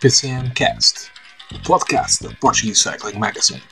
PCM Cast, o podcast da Portuguese Cycling Magazine.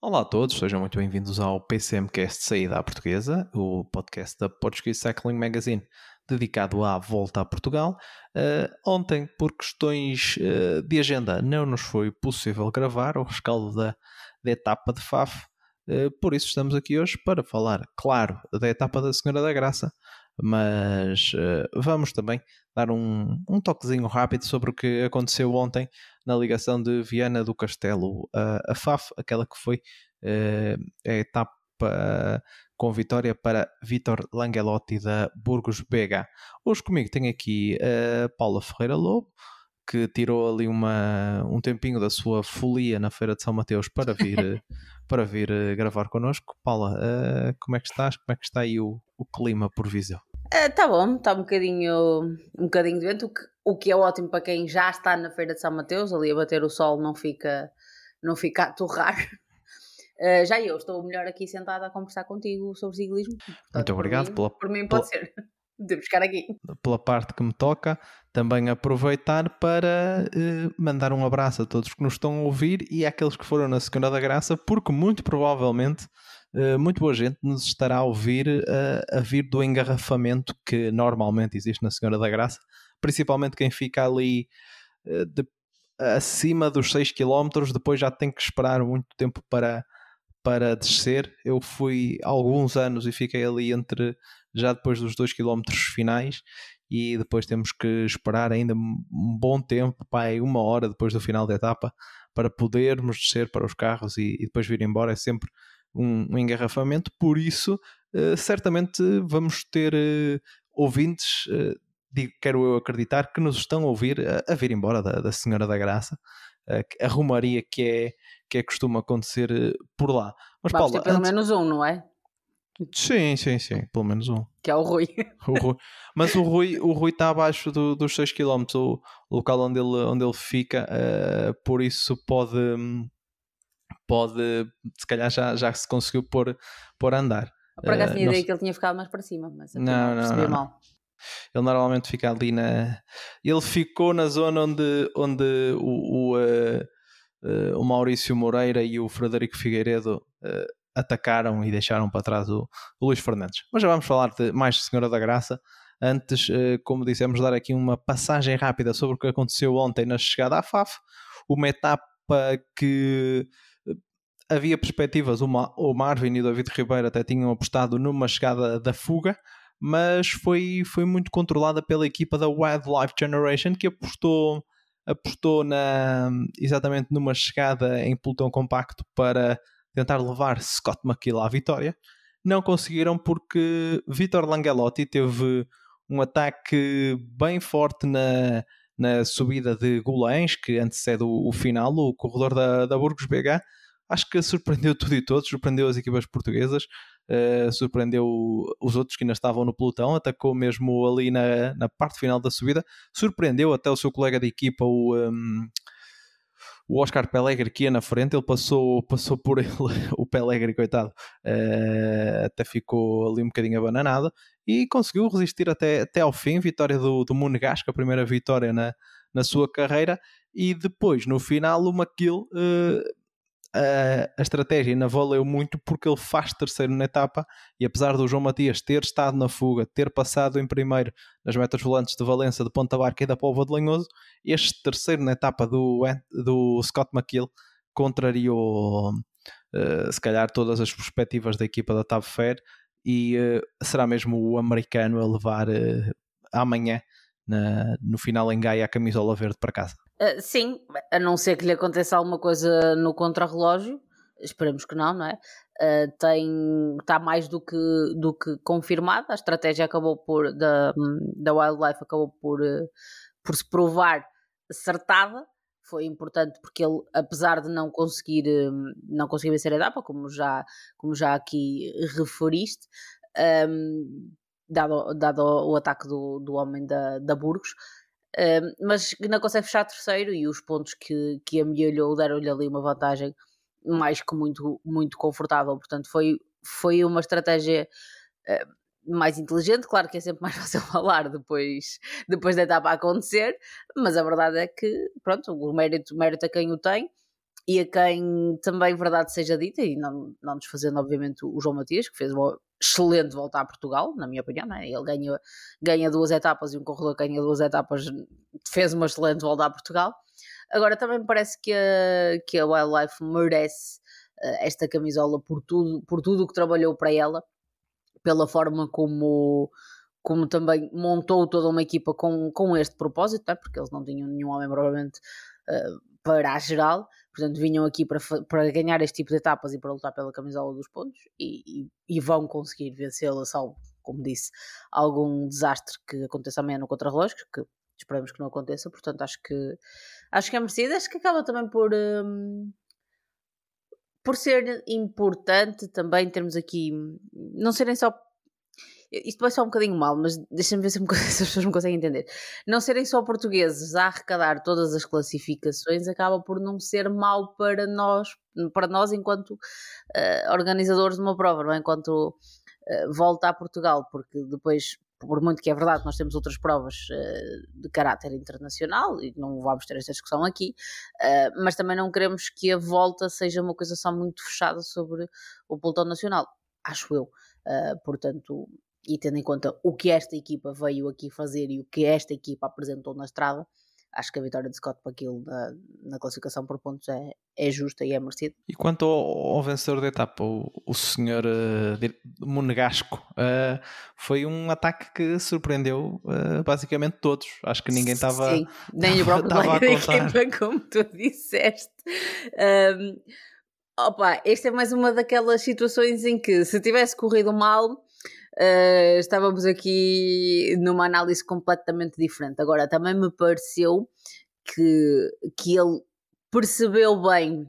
Olá a todos, sejam muito bem-vindos ao PCMcast Saída à Portuguesa, o podcast da Portuguese Cycling Magazine dedicado à volta a Portugal. Uh, ontem, por questões uh, de agenda, não nos foi possível gravar o rescaldo da, da etapa de Faf, uh, por isso estamos aqui hoje para falar, claro, da etapa da Senhora da Graça, mas vamos também dar um, um toquezinho rápido sobre o que aconteceu ontem na ligação de Viana do Castelo a, a FAF, aquela que foi a etapa com vitória para Vitor Langelotti da Burgos BH. Hoje comigo tem aqui a Paula Ferreira Lobo, que tirou ali uma, um tempinho da sua folia na Feira de São Mateus para vir, para vir eh, gravar connosco. Paula, uh, como é que estás? Como é que está aí o, o clima por Viseu? Está uh, bom, está um bocadinho, um bocadinho de vento, o que, o que é ótimo para quem já está na Feira de São Mateus, ali a bater o sol não fica, não fica a torrar. Uh, já eu estou melhor aqui sentada a conversar contigo sobre ciclismo. Portanto, Muito obrigado. Por mim, pela, por mim pode pela, ser. Devo ficar aqui. Pela parte que me toca, também aproveitar para uh, mandar um abraço a todos que nos estão a ouvir e àqueles que foram na Segunda da Graça, porque muito provavelmente uh, muito boa gente nos estará a ouvir uh, a vir do engarrafamento que normalmente existe na Segunda da Graça, principalmente quem fica ali de, acima dos 6 km, depois já tem que esperar muito tempo para para descer. Eu fui alguns anos e fiquei ali entre já depois dos 2 km finais e depois temos que esperar ainda um bom tempo, pai, uma hora depois do final da etapa, para podermos descer para os carros e, e depois vir embora. É sempre um, um engarrafamento, por isso uh, certamente vamos ter uh, ouvintes, uh, digo, quero eu acreditar, que nos estão a ouvir a, a vir embora da, da Senhora da Graça, a rumaria que é que é costume acontecer eh, por lá. Mas Vamos Paula, pelo antes... menos um, não é? Sim, sim, sim, pelo menos um. Que é o Rui. o Rui. Mas o Rui, o Rui está abaixo do, dos 6 km, o, local onde ele, onde ele fica, uh, por isso pode, pode, se calhar já, já se conseguiu pôr, pôr a andar. Por acaso tinha uh, ideia que ele tinha ficado mais para cima, mas não, não, não, mal. Ele normalmente fica ali na. Ele ficou na zona onde, onde o, o, uh, o Maurício Moreira e o Frederico Figueiredo uh, atacaram e deixaram para trás o, o, Luís Fernandes. Mas já vamos falar de mais Senhora da Graça. Antes, uh, como dissemos, dar aqui uma passagem rápida sobre o que aconteceu ontem na chegada à FAF. Uma etapa que havia perspectivas, o Marvin e o David Ribeiro até tinham apostado numa chegada da fuga, mas foi, foi muito controlada pela equipa da Wildlife Generation que apostou apostou na, exatamente numa chegada em pelotão compacto para tentar levar Scott McKill à vitória. Não conseguiram porque Vitor Langelotti teve um ataque bem forte na, na subida de Golães, que antecede o, o final, o corredor da, da Burgos BH. Acho que surpreendeu tudo e todos, surpreendeu as equipas portuguesas uh, surpreendeu os outros que ainda estavam no pelotão, atacou mesmo ali na, na parte final da subida, surpreendeu até o seu colega de equipa, o. Um, ehm, o Oscar Pelegri que ia na frente, ele passou, passou por ele, o Pelegri, coitado, uh, até ficou ali um bocadinho abananado e conseguiu resistir até, até ao fim. Vitória do, do Monegasco, a primeira vitória na, na sua carreira, e depois no final o McGill uh, a, a estratégia ainda valeu muito porque ele faz terceiro na etapa e apesar do João Matias ter estado na fuga, ter passado em primeiro nas metas volantes de Valença, de Ponta Barca e da Póvoa de Lanhoso, este terceiro na etapa do, do Scott McKill contrariou uh, se calhar todas as perspectivas da equipa da Tab Fair e uh, será mesmo o americano a levar uh, amanhã na, no final em Gaia a camisola verde para casa. Uh, sim, a não ser que lhe aconteça alguma coisa no contrarrelógio, esperamos que não, não é? Uh, tem, está mais do que, do que confirmada, a estratégia acabou por, da, da Wildlife acabou por, uh, por se provar acertada, foi importante porque ele, apesar de não conseguir, não conseguir vencer a etapa, como já, como já aqui referiste, um, dado, dado o ataque do, do homem da, da Burgos. Mas não consegue fechar terceiro e os pontos que, que amelhou deram-lhe ali uma vantagem mais que muito, muito confortável. Portanto, foi, foi uma estratégia uh, mais inteligente. Claro que é sempre mais fácil falar depois, depois da etapa acontecer, mas a verdade é que, pronto, o mérito, mérito a quem o tem e a quem também verdade seja dita, e não, não desfazendo, obviamente, o João Matias, que fez uma excelente volta a Portugal, na minha opinião, é? ele ganha, ganha duas etapas e um corredor que ganha duas etapas fez uma excelente volta a Portugal. Agora também me parece que a, que a Wildlife merece uh, esta camisola por tudo, por tudo o que trabalhou para ela, pela forma como, como também montou toda uma equipa com, com este propósito, é? porque eles não tinham nenhum homem provavelmente uh, para a geral, portanto vinham aqui para, para ganhar este tipo de etapas e para lutar pela camisola dos pontos e, e, e vão conseguir vencê-la, salvo, como disse, algum desastre que aconteça amanhã no contrarrelógio, que esperamos que não aconteça, portanto acho que acho que é merecido, acho que acaba também por um, por ser importante também termos aqui não serem só isto vai ser um bocadinho mal, mas deixa-me ver se, me, se, as pessoas me conseguem entender. Não serem só portugueses a arrecadar todas as classificações acaba por não ser mal para nós, para nós enquanto uh, organizadores de uma prova, não é? enquanto uh, volta a Portugal, porque depois por muito que é verdade, nós temos outras provas uh, de caráter internacional e não vamos ter esta discussão aqui, uh, mas também não queremos que a volta seja uma coisa só muito fechada sobre o pelotão nacional, acho eu. Uh, portanto, e tendo em conta o que esta equipa veio aqui fazer e o que esta equipa apresentou na estrada, acho que a vitória de Scott McGill na, na classificação por pontos é, é justa e é merecida. E quanto ao, ao vencedor da etapa, o, o senhor uh, Monegasco, uh, foi um ataque que surpreendeu uh, basicamente todos. Acho que ninguém estava. Sim, nem o próprio equipa, como tu disseste. Um, opa, esta é mais uma daquelas situações em que se tivesse corrido mal uh, estávamos aqui numa análise completamente diferente. Agora, também me pareceu que, que ele percebeu bem,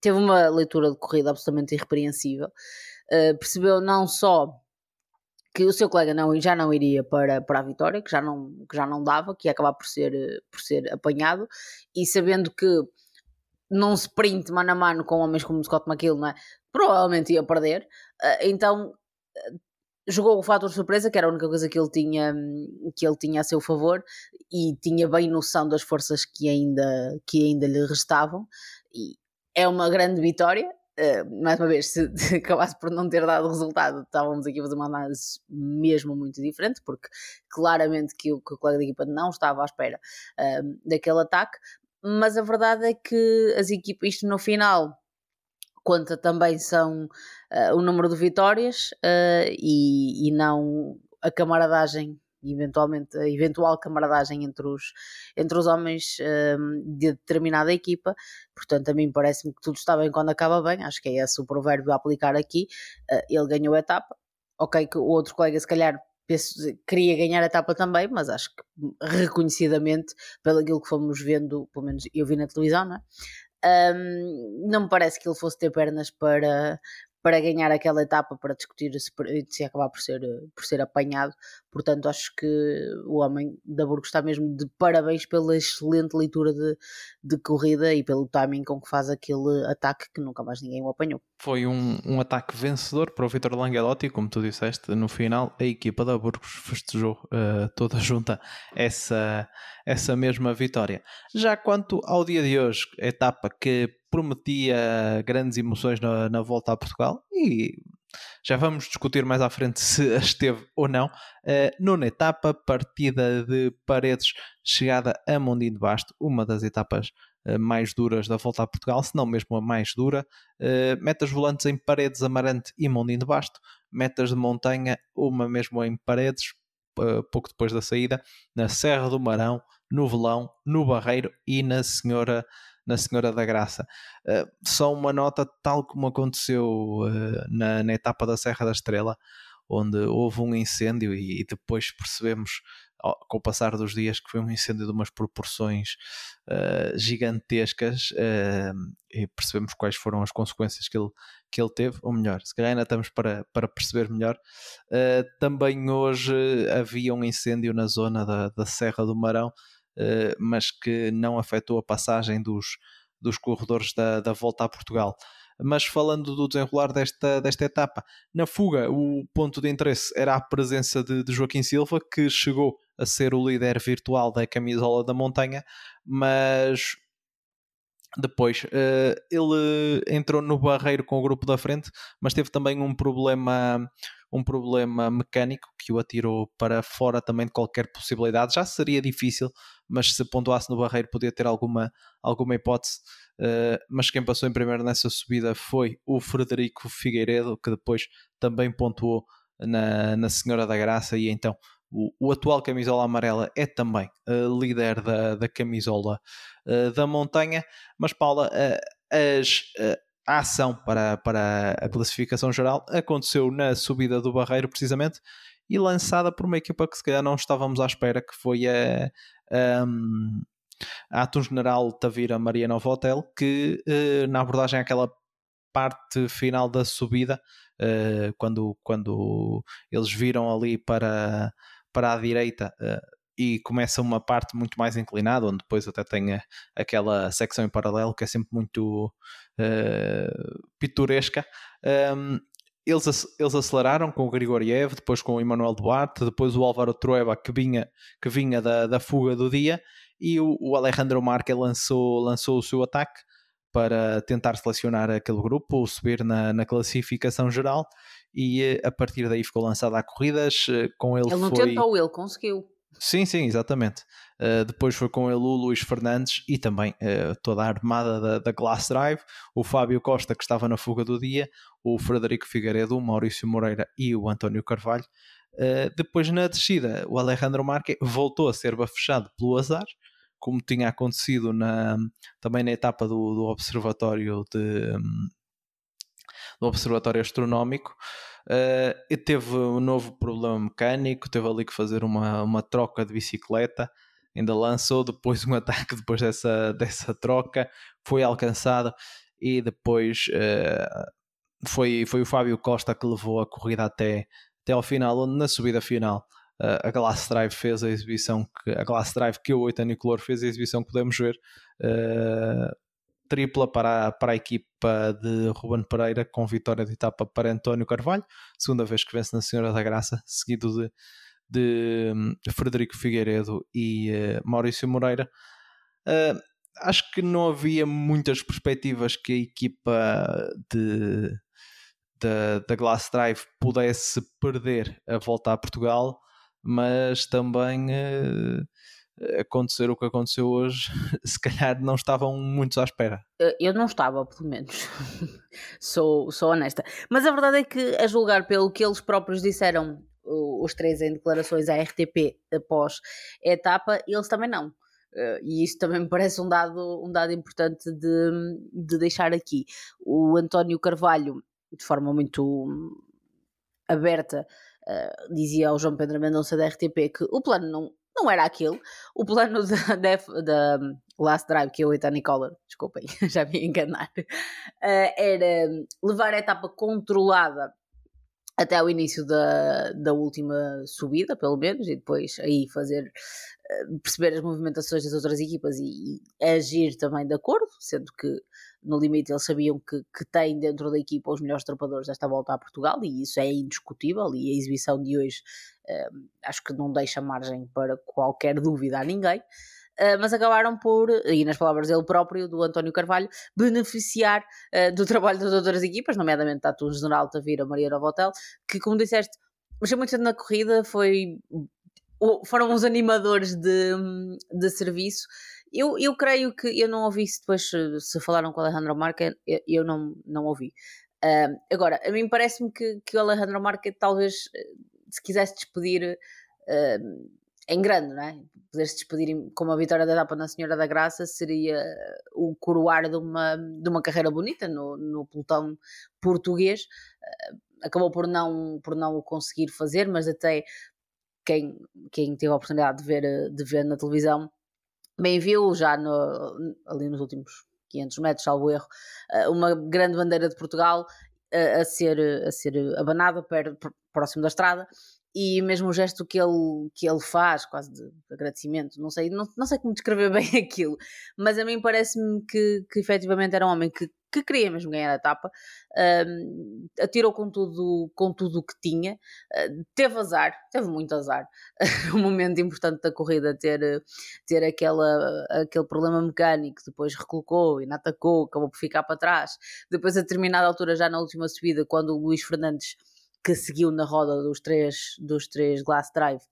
teve uma leitura de corrida absolutamente irrepreensível, uh, percebeu não só que o seu colega não, já não iria para, para a vitória, que já, não, que já não dava, que ia acabar por ser, por ser apanhado, e sabendo que num sprint mano a mano com homens como Scott McKill, não é? provavelmente ia perder, uh, então jogou o fator surpresa, que era a única coisa que ele tinha que ele tinha a seu favor e tinha bem noção das forças que ainda que ainda lhe restavam e é uma grande vitória. Uh, mais uma vez, se, se, acabasse por não ter dado resultado, estávamos aqui a fazer uma análise mesmo muito diferente, porque claramente que o, que o colega da equipa não estava à espera uh, daquele ataque, mas a verdade é que as equipas, isto no final conta também são uh, o número de vitórias uh, e, e não a camaradagem eventualmente a eventual camaradagem entre os, entre os homens um, de determinada equipa. Portanto, a mim parece-me que tudo está bem quando acaba bem. Acho que é esse o provérbio a aplicar aqui. Uh, ele ganhou a etapa. Ok, que o outro colega, se calhar, penso, queria ganhar a etapa também, mas acho que reconhecidamente, pelo aquilo que fomos vendo, pelo menos eu vi na televisão, não é? Um, não me parece que ele fosse ter pernas para, para ganhar aquela etapa, para discutir se, se acabar por ser, por ser apanhado. Portanto, acho que o homem da Burgos está mesmo de parabéns pela excelente leitura de, de corrida e pelo timing com que faz aquele ataque que nunca mais ninguém o apanhou. Foi um, um ataque vencedor para o Vitor Langelotti, como tu disseste, no final a equipa da Burgos festejou uh, toda junta essa, essa mesma vitória. Já quanto ao dia de hoje, etapa que prometia grandes emoções na, na volta a Portugal e já vamos discutir mais à frente se esteve ou não. Uh, nona etapa, partida de Paredes, chegada a Mondim de Basto, uma das etapas uh, mais duras da volta a Portugal, se não mesmo a mais dura. Uh, metas volantes em Paredes, Amarante e Mondim de Basto. Metas de montanha, uma mesmo em Paredes, pouco depois da saída, na Serra do Marão, no Velão, no Barreiro e na Senhora na Senhora da Graça. Uh, só uma nota, tal como aconteceu uh, na, na, etapa da Serra da Estrela, onde houve um incêndio e, e depois percebemos com o passar dos dias, que foi um incêndio de umas proporções uh, gigantescas e percebemos quais foram as consequências que ele, que ele teve, ou melhor, se calhar ainda estamos para, para perceber melhor. Também hoje havia um incêndio na zona da, da Serra do Marão, mas que não afetou a passagem dos, dos corredores da, da volta a Portugal. Mas falando do desenrolar desta, desta etapa, na fuga o ponto de interesse era a presença de, de Joaquim Silva, que chegou a ser o líder virtual da camisola da montanha, mas depois, uh, ele entrou no barreiro com o grupo da frente, mas teve também um problema, um problema mecânico que o atirou para fora também de qualquer possibilidade. Já seria difícil, mas se pontuasse no barreiro podia ter alguma, alguma hipótese. Uh, mas quem passou em primeiro nessa subida foi o Frederico Figueiredo, que depois também pontuou na, na Senhora da Graça, e então o, o atual camisola amarela é também uh, líder da, da camisola uh, da montanha. Mas, Paula, as, a ação para, para a classificação geral aconteceu na subida do Barreiro, precisamente, e lançada por uma equipa que se calhar não estávamos à espera, que foi a. Um, a Atum General Tavira Maria Nova Hotel, que na abordagem àquela parte final da subida, quando, quando eles viram ali para, para a direita uh, e começa uma parte muito mais inclinada, onde depois até tem aquela secção em paralelo que é sempre muito pitoresca. Um, eles, eles aceleraram com o Grigoriev, depois com o Emanuel Duarte, depois o Álvaro Trueba que vinha, que vinha da, da fuga do dia e o, o Alejandro Marque lançou, lançou o seu ataque para tentar selecionar aquele grupo, ou subir na, na classificação geral e eh, a partir daí ficou lançada a corridas. Eh, com ele, ele não foi... tentou, ele conseguiu. Sim, sim, exatamente. Uh, depois foi com ele o Luís Fernandes e também uh, toda a armada da, da, Glass Drive, o Fábio Costa que estava na fuga do dia, o Frederico Figueiredo, o Maurício Moreira e o António Carvalho. Uh, depois na descida, o Alejandro Marque voltou a ser bafechado pelo azar como tinha acontecido na, também na etapa do, do observatório de, do observatório astronómico uh, teve um novo problema mecânico teve ali que fazer uma, uma troca de bicicleta ainda lançou depois um ataque depois dessa, dessa troca foi alcançado e depois uh, foi, foi o Fábio Costa que levou a corrida até, até ao final, onde na subida final a Glass Drive fez a exibição que a Glass Drive que o Color fez a exibição que podemos ver uh, tripla para a, para a equipa de Ruben Pereira com vitória de etapa para António Carvalho. Segunda vez que vence na Senhora da Graça seguido de, de um, Frederico Figueiredo e uh, Maurício Moreira. Uh, acho que não havia muitas perspectivas que a equipa de da, da Glass Drive pudesse perder a volta a Portugal mas também uh, acontecer o que aconteceu hoje, se calhar não estavam muitos à espera. Eh, eu não estava, pelo menos. sou, sou honesta. Mas a verdade é que, a julgar pelo que eles próprios disseram, os três em declarações à RTP após a etapa, eles também não. Uh, e isso também me parece um dado, um dado importante de, de deixar aqui. O António Carvalho, de forma muito aberta, uh, dizia ao João Pedro Mendonça da RTP que o plano não, não era aquele. O plano da, da, Last Drive, que é o Ethan Collar, desculpem, já me enganar, uh, era levar a etapa controlada até o início da, da última subida, pelo menos, e depois aí fazer uh, perceber as movimentações das outras equipas e, e, agir também de acordo, sendo que no limite eles sabiam que, que têm dentro da equipa os melhores trepadores desta volta a Portugal e isso é indiscutível e a exibição de hoje uh, acho que não deixa margem para qualquer dúvida a ninguém. Uh, mas acabaram por, e nas palavras dele próprio, do António Carvalho, beneficiar uh, do trabalho das outras equipas, nomeadamente Tatu General, Tavira, Maria Novotel, que, como disseste, mexeu muito na corrida, foi, foram os animadores de, de serviço eu, eu creio que eu não ouvi se depois se falaram com o Alejandro Marque, eu, eu não, não ouvi. Uh, agora, a mim parece-me que, que o Alejandro Marque talvez se quisesse despedir uh, em grande, não é? Poder-se despedir com uma vitória da etapa na Senhora da Graça seria o coroar de uma, de uma carreira bonita no, no pelotão português. Uh, acabou por não, por não o conseguir fazer, mas até quem, quem teve a oportunidade de ver, de ver na televisão, bem viu já no, ali nos últimos 500 metros, salvo erro, eh, uma grande bandeira de Portugal a, a ser, a ser abanada perto, próximo da estrada. E mesmo o gesto que ele, que ele faz, quase de agradecimento, não sei, não, não sei como descrever bem aquilo, mas a mim parece-me que, que efetivamente era um homem que, que queria mesmo ganhar a etapa, atirou com tudo com tudo o que tinha, uh, teve azar, teve muito azar, um momento importante da corrida ter, ter aquela, aquele problema mecânico, depois recolocou e não atacou, acabou por ficar para trás, depois a determinada altura já na última subida, quando o Luís Fernandes que seguiu na roda dos três, dos três Glass Drive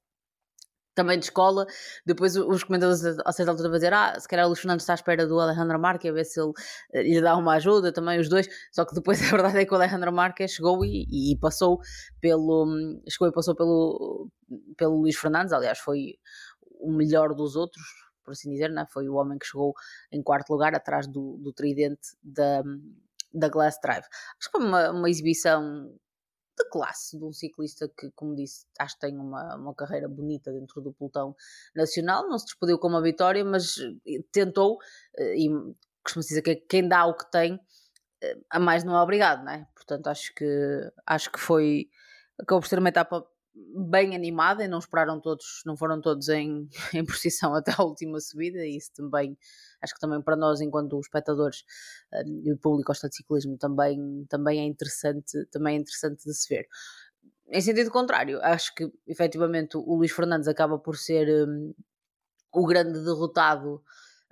também de escola, depois os comentadores a certa altura vão dizer ah, se calhar o Luís Fernandes está à espera do Alejandro Marques a ver se ele eh, lhe dá uma ajuda, também os dois, só que depois a verdade é que o Alejandro Marques chegou e, e passou pelo chegou e passou pelo, pelo Luís Fernandes, aliás foi o melhor dos outros, por assim dizer, né? foi o homem que chegou em quarto lugar atrás do, do tridente da, da Glass Drive. Acho que foi uma, uma exibição de classe de um ciclista que, como disse, acho que tem uma, uma carreira bonita dentro do pelotão nacional. Não se despediu com uma vitória, mas eh, tentou, eh, e costuma-se dizer que quem dá o que tem, eh, a mais não é obrigado, não é? Portanto, acho que, acho que foi. Acabou por ser uma etapa bem animada e não esperaram todos, não foram todos em, em posição até a última subida, e isso também acho que também para nós, enquanto espectadores um, e o público ao de ciclismo, também, também é interessante, também é interessante de se ver. Em sentido contrário, acho que efetivamente o Luís Fernandes acaba por ser um, o grande derrotado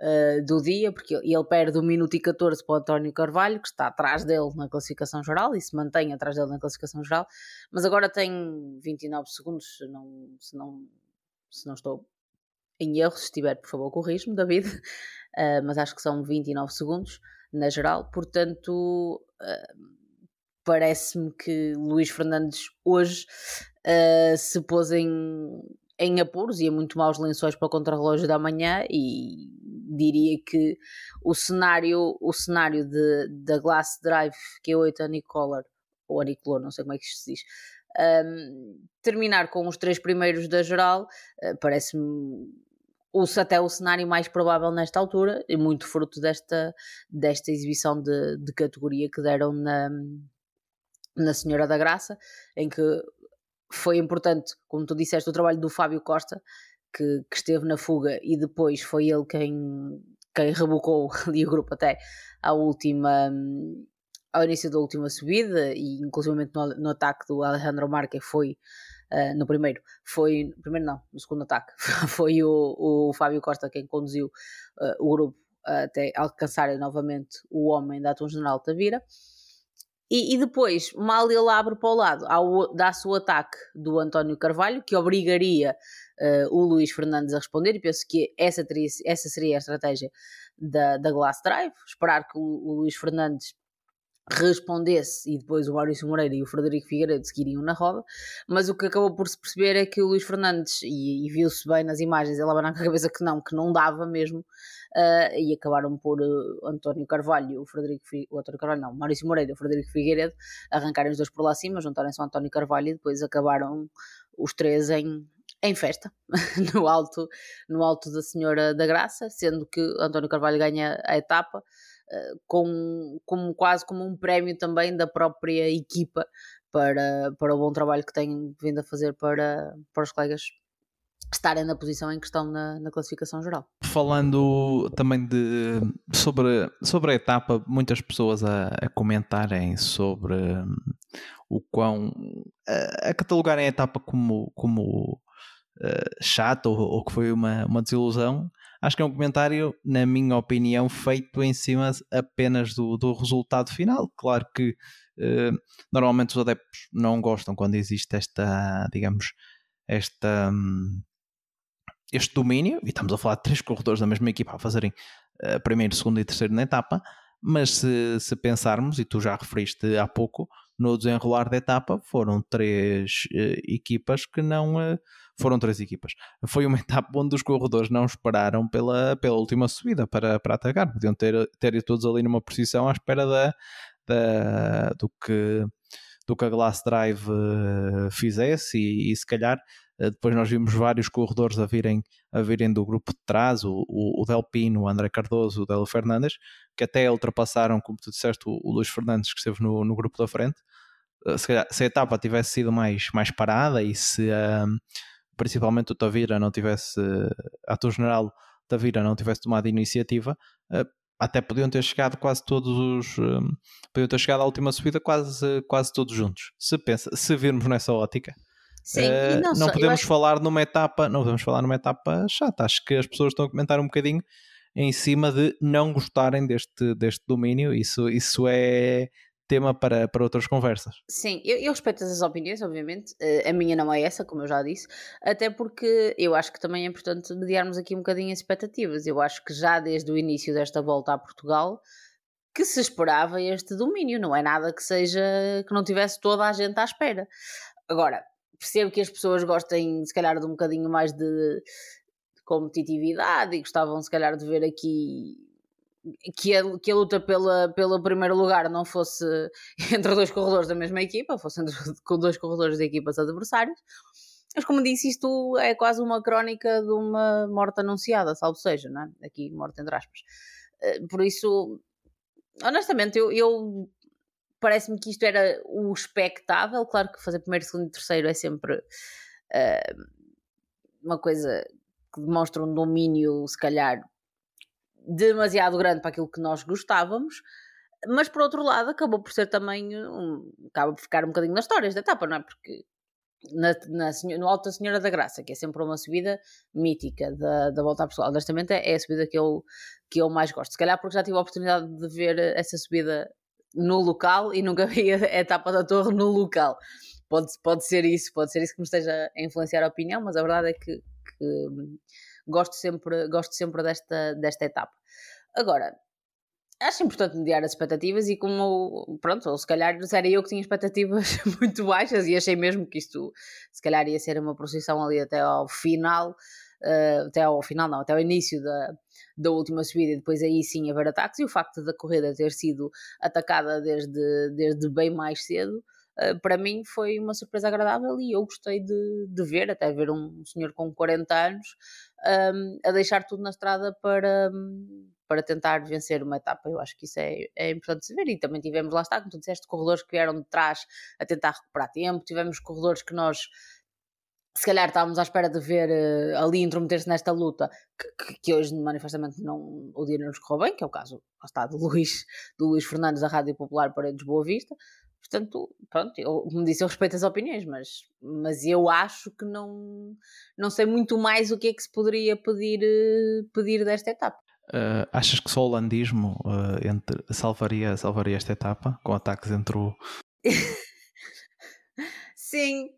Uh, do dia, porque ele perde o minuto e 14 para o António Carvalho, que está atrás dele na classificação geral e se mantém atrás dele na classificação geral, mas agora tem 29 segundos, se não, se não, se não estou em erro, se estiver, por favor, corrijo-me, David, uh, mas acho que são 29 segundos na geral, portanto, uh, parece-me que Luís Fernandes hoje uh, se pôs em, em apuros e em muito maus lençóis para o contrarrelógio da manhã e diria que o cenário, o cenário de, da Glass Drive Q8 Anicolor, ou Anicolor, não sei como é que isto se diz, um, terminar com os três primeiros da geral, uh, parece-me o, até o cenário mais provável nesta altura, e muito fruto desta, desta exibição de, de categoria que deram na, na Senhora da Graça, em que foi importante, como tu disseste, o trabalho do Fábio Costa, que, que esteve na fuga e depois foi ele quem, quem rebocou ali o grupo até à última ao início da última subida e inclusive no, no ataque do Alejandro Marque foi uh, no primeiro, foi, primeiro não, no segundo ataque, foi o, o Fábio Costa quem conduziu uh, o grupo até alcançarem novamente o homem da Atum General Tavira. E, e, depois, mal ele abre para o lado, dá-se o ataque do António Carvalho, que obrigaria uh, o Luís Fernandes a responder, e penso que essa, teria, essa seria a estratégia da, da Glass Drive, esperar que o, o Luís Fernandes respondesse e depois o Maurício Moreira e o Frederico Figueiredo seguiriam na roda, mas o que acabou por se perceber é que o Luís Fernandes, e, e viu-se bem nas imagens, ele abanava a cabeça que não, que não dava mesmo, uh, e acabaram por uh, António Carvalho, o Frederico o António Carvalho não, Maurício Moreira e o Frederico Figueiredo arrancarem os dois por lá cima, juntarem-se ao António Carvalho e depois acabaram os três em, em festa, no alto, no alto da Senhora da Graça, sendo que António Carvalho ganha a etapa, com, com quase como um prémio também da própria equipa para, para o bom trabalho que têm vindo a fazer para, para os colegas estarem na posição em que estão na, na classificação geral. Falando também de sobre, sobre a etapa, muitas pessoas a, a comentarem sobre um, o quão a, a, catalogarem a etapa como, como uh, chata ou, ou, que foi uma, uma desilusão Acho que é um comentário, na minha opinião, feito em cima apenas do, do resultado final. Claro que uh, normalmente os adeptos não gostam quando existe esta, digamos, esta. Um, este domínio, e estamos a falar de três corredores da mesma equipa a fazerem uh, primeiro, segundo e terceiro na etapa, mas se, se, pensarmos, e tu já referiste há pouco, no desenrolar da etapa foram três uh, equipas que não uh, foram três equipas. Foi uma etapa onde os corredores não esperaram pela, pela última subida para, para atacar. Podiam ter, ter todos ali numa posição à espera da, da, do, que, do que a Glass Drive uh, fizesse e, e, se calhar uh, depois nós vimos vários corredores a virem, a virem do grupo de trás, o, o, o Del Pino, o André Cardoso, o Del Fernandes, que até ultrapassaram, como tu disseste, o, o Luís Fernandes que esteve no, no grupo da frente. Uh, se, calhar, se, a etapa tivesse sido mais, mais parada e se principalmente o Tavira não tivesse, a tua general Tavira não tivesse tomado iniciativa, até podiam ter chegado quase todos os. Um, podiam ter chegado à última subida quase, quase todos juntos. Se, pensa, se virmos nessa ótica. Sim, uh, não, não só, podemos acho... falar numa etapa, não podemos falar numa etapa chata. Acho que as pessoas estão a comentar um bocadinho em cima de não gostarem deste, deste domínio. Isso, isso é tema para, para outras conversas. Sim, eu, eu respeito as opiniões, obviamente. Uh, a minha não é essa, como eu já disse, até porque eu acho que também é importante mediarmos aqui um bocadinho as expectativas. Eu acho que já desde o início desta volta a Portugal que se esperava este domínio, não é nada que seja que não tivesse toda a gente à espera. Agora, percebo que as pessoas gostem, se calhar, de um bocadinho mais de competitividade e gostavam, se calhar, de ver aqui que a, que a luta pela, pelo primeiro lugar não fosse entre dois corredores da mesma equipa, fosse entre dois corredores de equipas adversárias. Mas como disse, isto é quase uma crónica de uma morte anunciada, salvo seja, não é? Aqui, morte entre aspas. Eh, por isso, honestamente, eu, eu parece-me que isto era o expectável. Claro que fazer primeiro, segundo e terceiro é sempre uh, uma coisa que demonstra um domínio, se calhar, demasiado grande para aquilo que nós gostávamos, mas por outro lado acabou por ser também um, acaba por ficar um bocadinho nas histórias da etapa, não é? Porque na, na, no Alta Senhora da Graça, que é sempre uma subida mítica da, da volta à Portugal, honestamente é, é a subida que eu, que eu mais gosto. Se calhar porque já tive a oportunidade de ver essa subida no local e nunca vi a etapa da torre no local. Pode, pode ser isso, pode ser isso que me esteja a influenciar a opinião, mas a verdade é que, que gosto sempre, gosto sempre desta, desta etapa. Agora, acho importante mediar as expectativas e como, pronto, ou se calhar era eu que tinha expectativas muito baixas e achei mesmo que isto se calhar ia ser uma procissão ali até ao final, uh, até ao final não, até ao início da, da última subida e depois aí sim haver ataques e o facto da corrida ter sido atacada desde, desde bem mais cedo para mim foi uma surpresa agradável e eu gostei de, de ver, até ver um senhor com 40 anos um, a deixar tudo na estrada para, para tentar vencer uma etapa. Eu acho que isso é, é importante se ver. E também tivemos, lá está, como tu disseste, corredores que vieram de trás a tentar recuperar tempo, tivemos corredores que nós se calhar estávamos à espera de ver uh, ali intrometer-se nesta luta, que, que, hoje manifestamente não, o dia não nos correu bem, que é o caso está, do Luís, do Luís Fernandes da Rádio Popular Paredes Boa Vista. Portanto, pronto, eu, como disse, eu respeito as opiniões, mas, mas eu acho que não, não sei muito mais o que é que se poderia pedir, uh, pedir desta etapa. Uh, achas que só o holandismo uh, entre, salvaria, salvaria esta etapa com ataques entre o. Sim,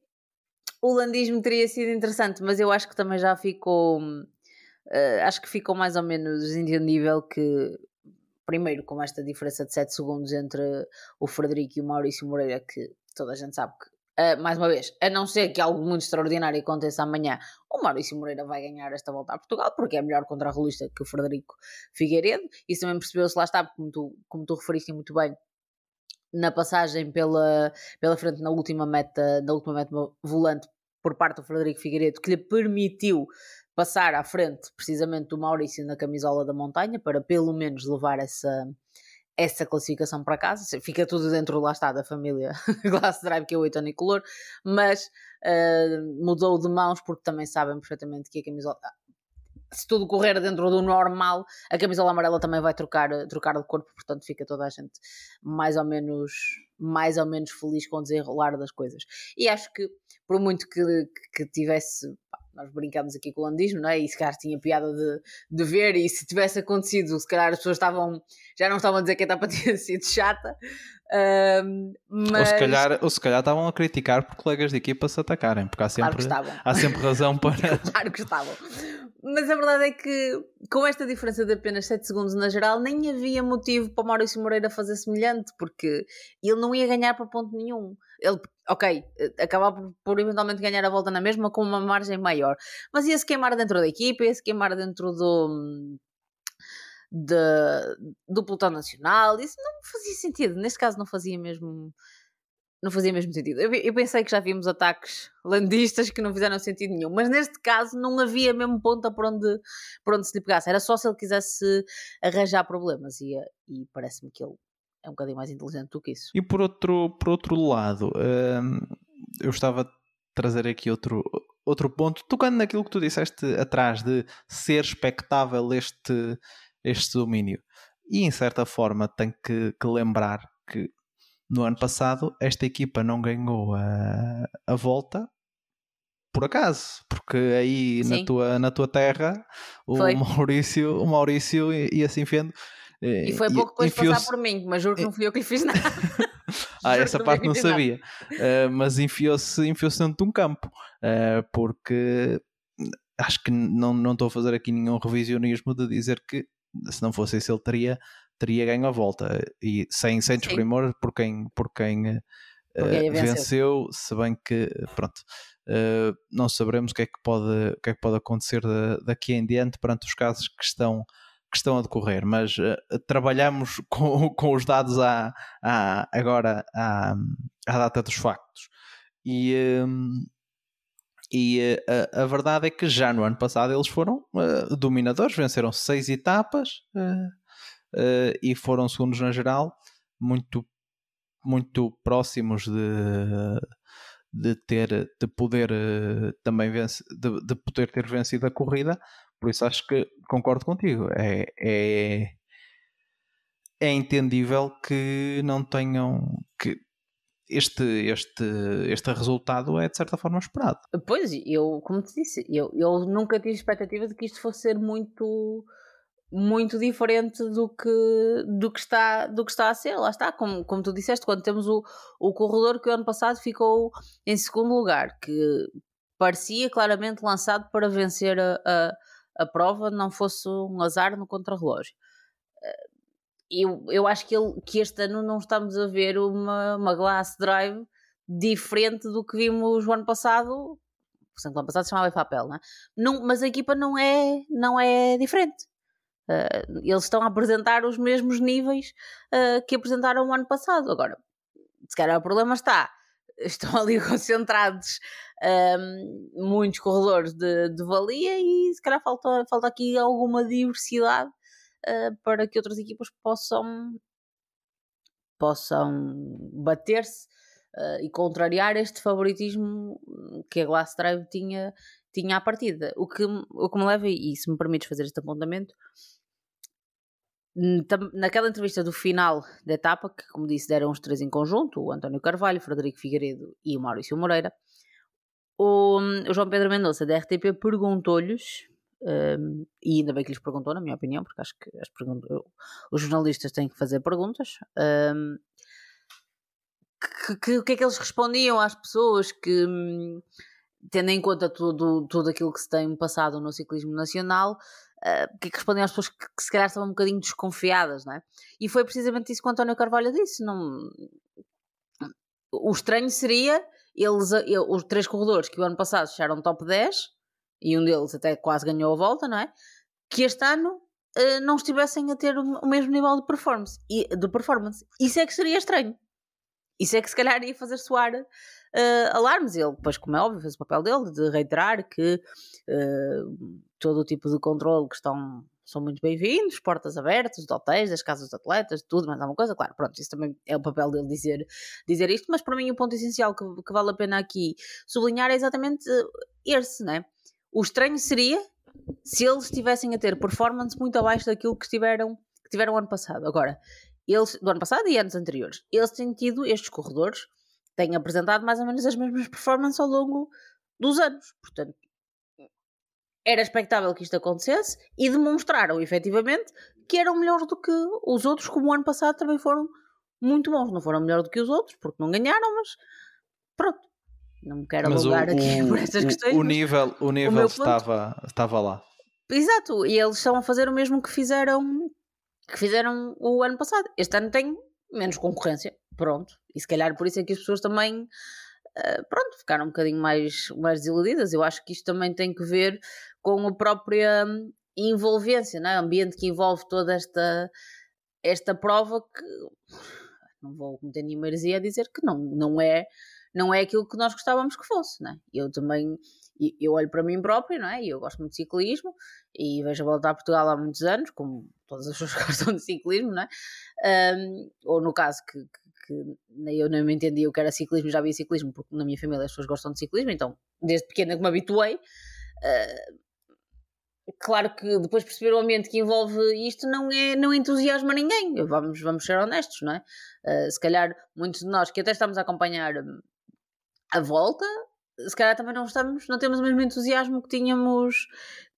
o holandismo teria sido interessante, mas eu acho que também já ficou. Uh, acho que ficou mais ou menos entendível que, primeiro, com esta diferença de 7 segundos entre o Frederico e o Maurício Moreira, que toda a gente sabe que Uh, mais uma vez, a não ser que algo muito extraordinário aconteça amanhã, o Maurício Moreira vai ganhar esta volta a Portugal, porque é melhor contra-relista que o Frederico Figueiredo. Isso também percebeu-se lá está, como tu, como tu referiste muito bem, na passagem pela, pela frente na última meta, na última meta volante por parte do Frederico Figueiredo, que lhe permitiu passar à frente precisamente do Maurício na camisola da montanha, para pelo menos levar essa, essa classificação para casa, fica tudo dentro lá está da família Glass Drive que é o Etonicolor, mas uh, mudou de mãos porque também sabem perfeitamente que a camisola se tudo correr dentro do normal, a camisola amarela também vai trocar, trocar de corpo, portanto fica toda a gente mais ou menos mais ou menos feliz com o desenrolar das coisas. E acho que por muito que, que tivesse nós brincamos aqui com o landismo, não é? E se calhar tinha piada de, de ver, e se tivesse acontecido, se calhar as pessoas estavam, já não estavam a dizer que a etapa tinha sido chata, uh, mas... ou, se calhar, ou se calhar estavam a criticar por colegas de equipa se atacarem, porque há sempre, claro há sempre razão para. claro que estavam. Mas a verdade é que, com esta diferença de apenas 7 segundos na geral, nem havia motivo para Maurício Moreira fazer semelhante, porque ele não ia ganhar para ponto nenhum. Ele, ok, acabava por, por, eventualmente ganhar a volta na mesma com uma margem maior, mas ia se queimar dentro da equipa, ia se queimar dentro do. De, do pelotão nacional, isso não fazia sentido. Neste caso, não fazia mesmo não fazia mesmo sentido. Eu, eu, pensei que já vimos ataques landistas que não fizeram sentido nenhum, mas neste caso não havia mesmo ponta por onde, por onde se lhe pegasse. Era só se ele quisesse arranjar problemas e, e parece-me que ele é um bocadinho mais inteligente do que isso. E por outro, por outro lado, hum, eu estava a trazer aqui outro, outro ponto, tocando naquilo que tu disseste atrás de ser expectável este, este domínio. E em certa forma tem que, que lembrar que no ano passado esta equipa não ganhou a, a volta por acaso, porque aí na tua, na tua terra o foi. Maurício, o Maurício ia se enfiando. E foi pouco depois de passar por mim, mas juro que não fui eu que lhe fiz nada. ah, essa parte não sabia. Uh, mas enfiou-se enfiou dentro de um campo, uh, porque acho que não, não estou a fazer aqui nenhum revisionismo de dizer que se não fosse isso ele teria teria ganho a volta e sem, sem desprimor por quem, por quem, uh, venceu. venceu. se bem que pronto, uh, não saberemos o que é que pode, o que é que pode acontecer de, daqui em diante perante os casos que estão, que estão a decorrer, mas uh, trabalhamos com, com os dados à, à, agora à, à data dos factos. E, um, e a, a, verdade é que já no ano passado eles foram uh, dominadores, venceram seis etapas, uh, uh, e foram segundos na geral, muito, muito próximos de, de ter de poder uh, também de, de, poder ter vencido a corrida. Por isso acho que concordo contigo. É, é, é entendível que não tenham que este, este, este resultado é de certa forma esperado. Pois, eu, como te disse, eu, eu nunca tive expectativa de que isto fosse ser muito muito diferente do que, do que, está, do que está a ser. Lá está, como, como tu disseste, quando temos o, o corredor que o ano passado ficou em segundo lugar, que parecia claramente lançado para vencer a, a, a prova, não fosse um azar no contrarrelógio. Eh, eu, eu acho que, ele, que este ano não estamos a ver uma, uma glass drive diferente do que vimos o ano passado. Por exemplo, o ano passado se chamava papel, não é? Não, mas a equipa não é, não é diferente Uh, eles estão a apresentar os mesmos níveis uh, que apresentaram o ano passado. Agora, se calhar o problema está, estão ali concentrados um, muitos corredores de, de, valia e se calhar falta, falta aqui alguma diversidade uh, para que outras equipas possam, possam bater-se e contrariar este favoritismo que a Glass Drive tinha, tinha à partida. O que, o que me leva, e se me permites fazer este apontamento, naquela entrevista do final da etapa, que como disse deram os três em conjunto, o António Carvalho, o Frederico Figueiredo e o Maurício Moreira, o, João Pedro Mendonça da RTP perguntou-lhes, um, e ainda bem que lhes perguntou, na minha opinião, porque acho que os jornalistas têm que fazer perguntas, um, que, o que é que eles respondiam às pessoas que, hum, tendo em conta tudo, tudo aquilo que se tem passado no ciclismo nacional, uh, que respondiam às pessoas que, que, se calhar estavam um bocadinho desconfiadas, não é? E foi precisamente isso que o António Carvalho disse. Não... O estranho seria eles, os três corredores que o ano passado fecharam top 10, e um deles até quase ganhou a volta, não é? Que este ano uh, não estivessem a ter o mesmo nível de performance. E, de performance. Isso é que seria estranho. Isso é que se calhar ia fazer soar uh, alarmes. Ele, depois, como é óbvio, fez o papel dele de reiterar que uh, todo o tipo de controle que estão são muito bem-vindos, portas abertas, de hotéis, das casas de atletas, tudo, mais alguma coisa, claro, pronto, isso também é o papel dele dizer, dizer isto, mas para mim o ponto essencial que, que vale a pena aqui sublinhar é exatamente esse, né? O estranho seria se eles estivessem a ter performance muito abaixo daquilo que tiveram, que tiveram ano passado. Agora, eles, do ano passado e anos anteriores, eles têm tido, estes corredores, têm apresentado mais ou menos as mesmas performances ao longo dos anos. Portanto, era expectável que isto acontecesse e demonstraram efetivamente que eram melhores do que os outros, como o ano passado também foram muito bons. Não foram melhor do que os outros, porque não ganharam, mas pronto. Não me quero alugar aqui por estas questões. O nível, o nível estava, estava lá. Exato, e eles estão a fazer o mesmo que fizeram que fizeram o ano passado. Este ano tem menos concorrência, pronto. E se calhar por isso é que as pessoas também, uh, pronto, ficaram um bocadinho mais, mais desiludidas. Eu acho que isto também tem que ver com a própria envolvência, não é? o ambiente que envolve toda esta, esta prova que Não vou cometer nenhuma heresia a dizer que não, não, é, não é aquilo que nós gostávamos que fosse, né? Eu também, eu olho para mim próprio, não é? Eu gosto muito de ciclismo e vejo a volta a Portugal há muitos anos, como todas as pessoas gostam de ciclismo, não é? Um, ou no caso que, que, nem eu não me entendia o que era ciclismo, já havia ciclismo, porque na minha família as pessoas gostam de ciclismo, então desde pequena que me habituei. Uh, claro que depois perceber o ambiente que envolve isto não é não entusiasma ninguém vamos vamos ser honestos não é uh, se calhar muitos de nós que até estamos a acompanhar a volta se calhar também não estamos não temos o mesmo entusiasmo que tínhamos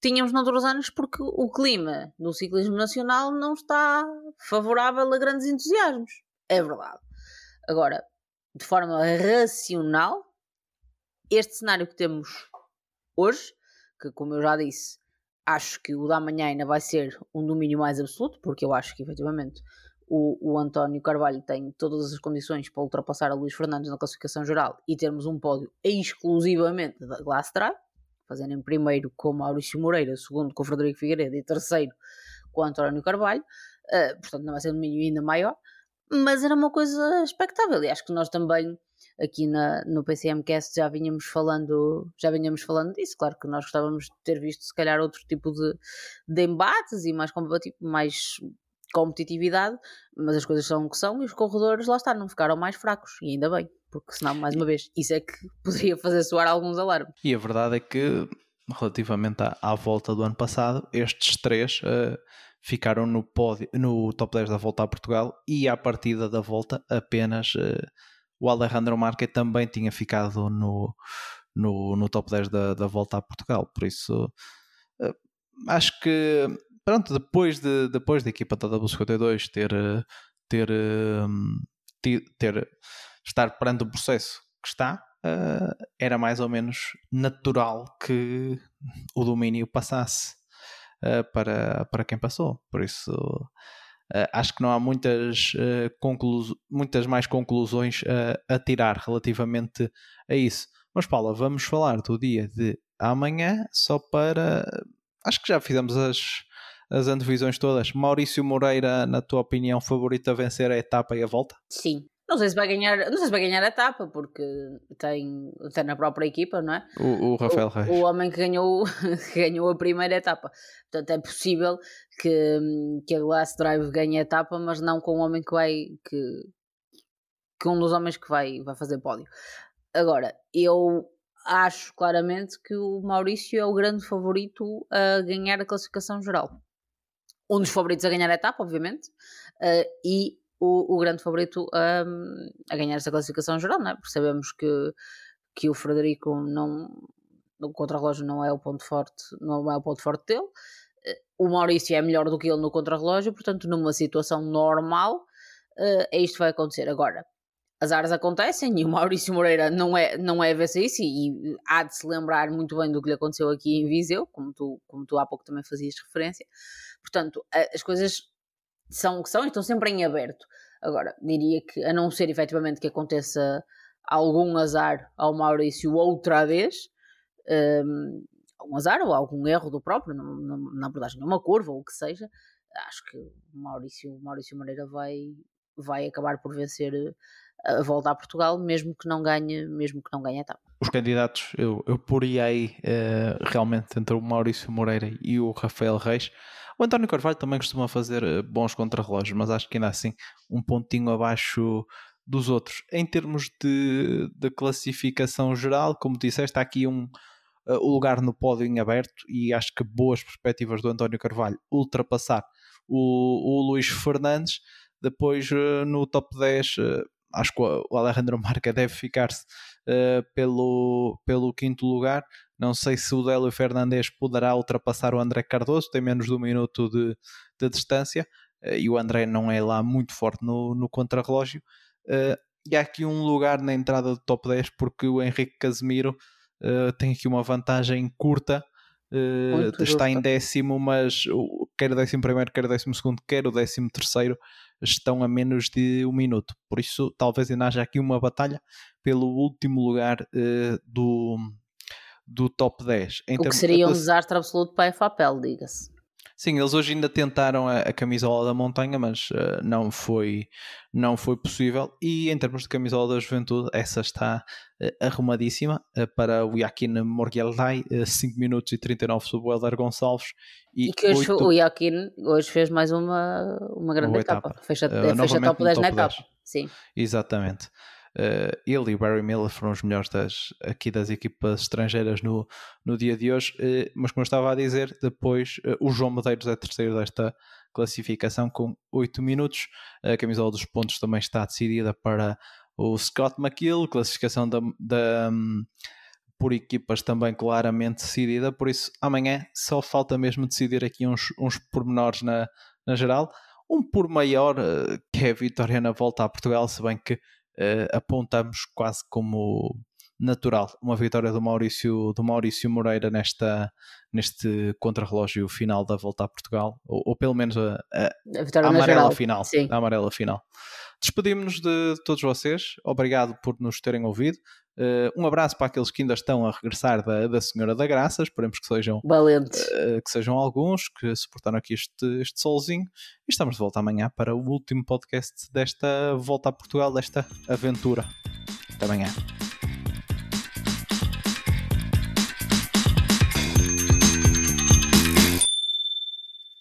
tínhamos noutros anos porque o clima do ciclismo nacional não está favorável a grandes entusiasmos. É verdade. Agora de forma racional este cenário que temos hoje que como eu já disse acho que o da manhã ainda vai ser um domínio mais absoluto, porque eu acho que efetivamente o, o António Carvalho tem todas as condições para ultrapassar a Luís Fernandes na classificação geral e termos um pódio exclusivamente da Glass Drive, fazendo em primeiro com Maurício Moreira, segundo com Frederico Figueiredo e terceiro com António Carvalho, uh, portanto não vai ser um domínio ainda maior, mas era uma coisa expectável e acho que nós também aqui na, no PCMcast já vinhamos falando já vinhamos falando disso, claro que nós gostávamos de ter visto se calhar outro tipo de, de embates e mais, mais competitividade, mas as coisas são o que são e os corredores lá está, não ficaram mais fracos e ainda bem, porque senão mais uma vez isso é que poderia fazer soar alguns alarmes. E a verdade é que relativamente à, à volta do ano passado, estes três uh, ficaram no, pódio, no top 10 da volta a Portugal e à partida da volta apenas uh, o Alejandro Marque também tinha ficado no, no, no top 10 da, da volta a Portugal. Por isso, uh, acho que pronto, depois, de, depois da equipa da W52 ter, ter, ter, ter estar perante o processo que está, uh, era mais ou menos natural que o domínio passasse uh, para, para quem passou. Por isso, Uh, acho que não há muitas, muitas mais conclusões a tirar relativamente a isso. Mas, Paula, vamos falar do dia de amanhã, só para. Acho que já fizemos as, as antevisões todas. Maurício Moreira, na tua opinião, favorito a vencer a etapa e a volta? Sim, não sei se vai ganhar, não sei se vai ganhar a etapa, porque tem, tem na própria equipa, não é? O, o Rafael Reis. O, o homem que ganhou, que ganhou a primeira etapa. Portanto, é possível que, que a Glass Drive ganhe a etapa, mas não com o homem que vai. Que, que um dos homens que vai, vai fazer pódio. Agora, eu acho claramente que o Maurício é o grande favorito a ganhar a classificação geral. Um dos favoritos a ganhar a etapa, obviamente, uh, e o, o grande favorito a, ganhar esta classificação geral, não é? Porque sabemos que, que o Frederico não. O contrarrelógio não é o ponto forte, não é o ponto forte dele. O Maurício é melhor do que ele no contrarrelógio, portanto, numa situação normal, é isto vai acontecer. Agora, as áreas acontecem e o Maurício Moreira não é, não é a isso e, e há de se lembrar muito bem do que lhe aconteceu aqui em Viseu, como tu, como tu há pouco também fazias referência. Portanto, as coisas são o que são e estão sempre em aberto. Agora, diria que, a não ser efetivamente que aconteça algum azar ao Maurício outra vez, um, um azar ou algum erro do próprio, na, abordagem de uma curva ou o que seja, acho que o Maurício, Maurício Moreira vai, vai acabar por vencer a volta a Portugal, mesmo que não ganhe, mesmo que não ganhe a etapa. Os candidatos, eu, eu poria aí uh, realmente entre o Maurício Moreira e o Rafael Reis. O António Carvalho também costuma fazer uh, bons contrarrelógios, mas acho que ainda assim um pontinho abaixo dos outros. Em termos de, de classificação geral, como disseste, está aqui um, uh, o lugar no pódio em aberto e acho que boas perspectivas do António Carvalho ultrapassar o, o Luís Fernandes. Depois no top 10 acho que o Alejandro Marca deve ficar-se uh, pelo, pelo quinto lugar. Não sei se o Délio Fernandes poderá ultrapassar o André Cardoso, tem menos de um minuto de, de distância uh, e o André não é lá muito forte no, no contrarrelógio. Uh, e há aqui um lugar na entrada do top 10 porque o Henrique Casemiro tem aqui uma vantagem curta. está em décimo, mas quer o décimo primeiro, quer o décimo segundo, quer o décimo terceiro estão a menos de um minuto. Por isso, talvez ainda haja aqui uma batalha pelo último lugar uh, do, do top 10. Em o que seria um desastre absoluto para a FAPEL, diga-se. Sim, eles hoje ainda tentaram a, a camisola da montanha, mas uh, não, foi, não foi possível. E em termos de camisola da juventude, essa está uh, arrumadíssima uh, para o Yakin Morgialdai, 5 minutos e 39 sobre o Helder Gonçalves. E, e que hoje 8... o Yakin hoje fez mais uma, uma grande etapa. etapa. Fecha, fecha top 10 na etapa. Sim. Exatamente. Uh, ele e Barry Miller foram os melhores das, aqui das equipas estrangeiras no, no dia de hoje, uh, mas como eu estava a dizer, depois uh, o João Medeiros é terceiro desta classificação com 8 minutos. A camisola dos pontos também está decidida para o Scott McGill, classificação da, da um, por equipas também claramente decidida, por isso amanhã só falta mesmo decidir aqui uns, uns pormenores na, na geral. Um por maior, que é a vitória na volta a Portugal, se bem que uh, apontamos quase como natural uma vitória do Maurício, do Maurício Moreira nesta, neste contrarrelógio final da volta a Portugal, ou, ou pelo menos a, a, a, amarela final. Sim. A amarela final. Despedimos-nos de todos vocês, obrigado por nos terem ouvido. Uh, um abraço para aqueles que ainda estão a regressar da, da Senhora da Graça, esperemos que sejam valentes, uh, que sejam alguns que suportaram aqui este, este solzinho. E estamos de volta amanhã para o último podcast desta volta a Portugal, desta aventura. Até amanhã.